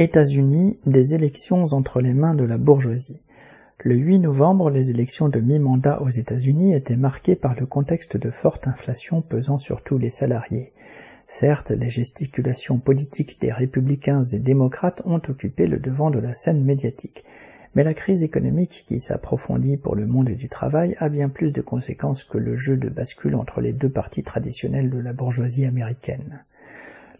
États-Unis, des élections entre les mains de la bourgeoisie. Le 8 novembre, les élections de mi-mandat aux États-Unis étaient marquées par le contexte de forte inflation pesant sur tous les salariés. Certes, les gesticulations politiques des républicains et démocrates ont occupé le devant de la scène médiatique, mais la crise économique qui s'approfondit pour le monde du travail a bien plus de conséquences que le jeu de bascule entre les deux partis traditionnels de la bourgeoisie américaine.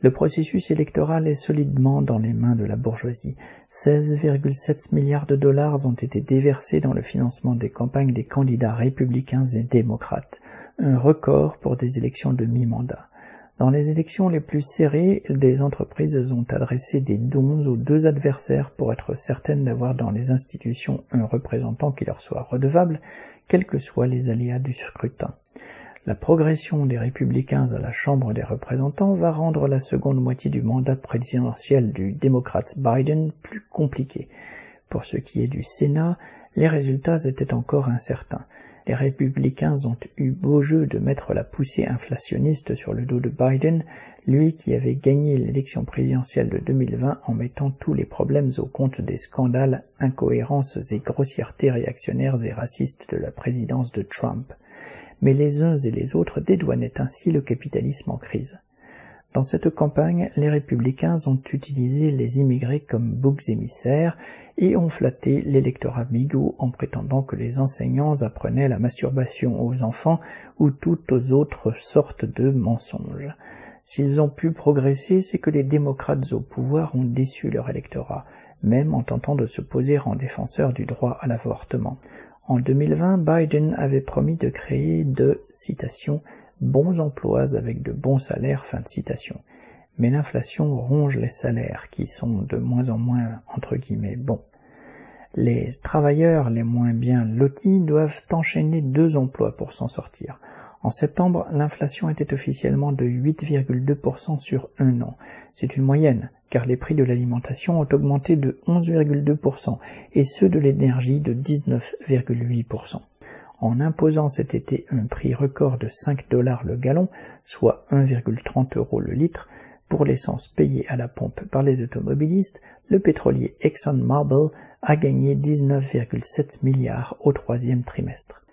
Le processus électoral est solidement dans les mains de la bourgeoisie. 16,7 milliards de dollars ont été déversés dans le financement des campagnes des candidats républicains et démocrates, un record pour des élections de mi-mandat. Dans les élections les plus serrées, des entreprises ont adressé des dons aux deux adversaires pour être certaines d'avoir dans les institutions un représentant qui leur soit redevable, quels que soient les aléas du scrutin. La progression des républicains à la Chambre des représentants va rendre la seconde moitié du mandat présidentiel du démocrate Biden plus compliquée. Pour ce qui est du Sénat, les résultats étaient encore incertains. Les républicains ont eu beau jeu de mettre la poussée inflationniste sur le dos de Biden, lui qui avait gagné l'élection présidentielle de 2020 en mettant tous les problèmes au compte des scandales, incohérences et grossièretés réactionnaires et racistes de la présidence de Trump mais les uns et les autres dédouanaient ainsi le capitalisme en crise. Dans cette campagne, les républicains ont utilisé les immigrés comme boucs émissaires et ont flatté l'électorat bigot en prétendant que les enseignants apprenaient la masturbation aux enfants ou toutes autres sortes de mensonges. S'ils ont pu progresser, c'est que les démocrates au pouvoir ont déçu leur électorat, même en tentant de se poser en défenseur du droit à l'avortement. En 2020, Biden avait promis de créer de citation bons emplois avec de bons salaires fin de citation. Mais l'inflation ronge les salaires qui sont de moins en moins entre guillemets bons. Les travailleurs les moins bien lotis doivent enchaîner deux emplois pour s'en sortir. En septembre, l'inflation était officiellement de 8,2% sur un an. C'est une moyenne, car les prix de l'alimentation ont augmenté de 11,2% et ceux de l'énergie de 19,8%. En imposant cet été un prix record de 5 dollars le gallon, soit 1,30 euros le litre, pour l'essence payée à la pompe par les automobilistes, le pétrolier ExxonMobil a gagné 19,7 milliards au troisième trimestre.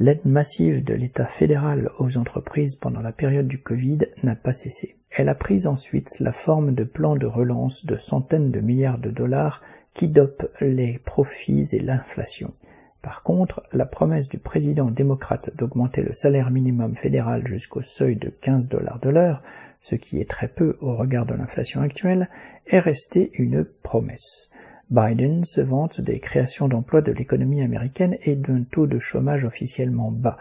L'aide massive de l'État fédéral aux entreprises pendant la période du Covid n'a pas cessé. Elle a pris ensuite la forme de plans de relance de centaines de milliards de dollars qui dopent les profits et l'inflation. Par contre, la promesse du président démocrate d'augmenter le salaire minimum fédéral jusqu'au seuil de 15 dollars de l'heure, ce qui est très peu au regard de l'inflation actuelle, est restée une promesse. Biden se vante des créations d'emplois de l'économie américaine et d'un taux de chômage officiellement bas.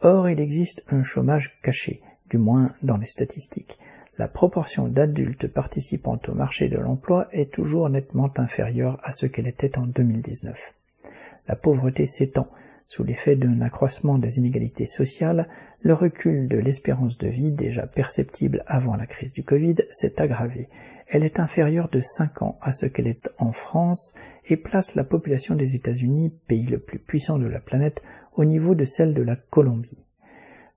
Or, il existe un chômage caché, du moins dans les statistiques. La proportion d'adultes participant au marché de l'emploi est toujours nettement inférieure à ce qu'elle était en 2019. La pauvreté s'étend. Sous l'effet d'un accroissement des inégalités sociales, le recul de l'espérance de vie, déjà perceptible avant la crise du Covid, s'est aggravé elle est inférieure de 5 ans à ce qu'elle est en France et place la population des États-Unis, pays le plus puissant de la planète, au niveau de celle de la Colombie.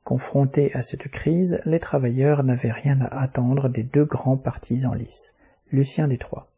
Confrontés à cette crise, les travailleurs n'avaient rien à attendre des deux grands partis en lice. Lucien Détroit.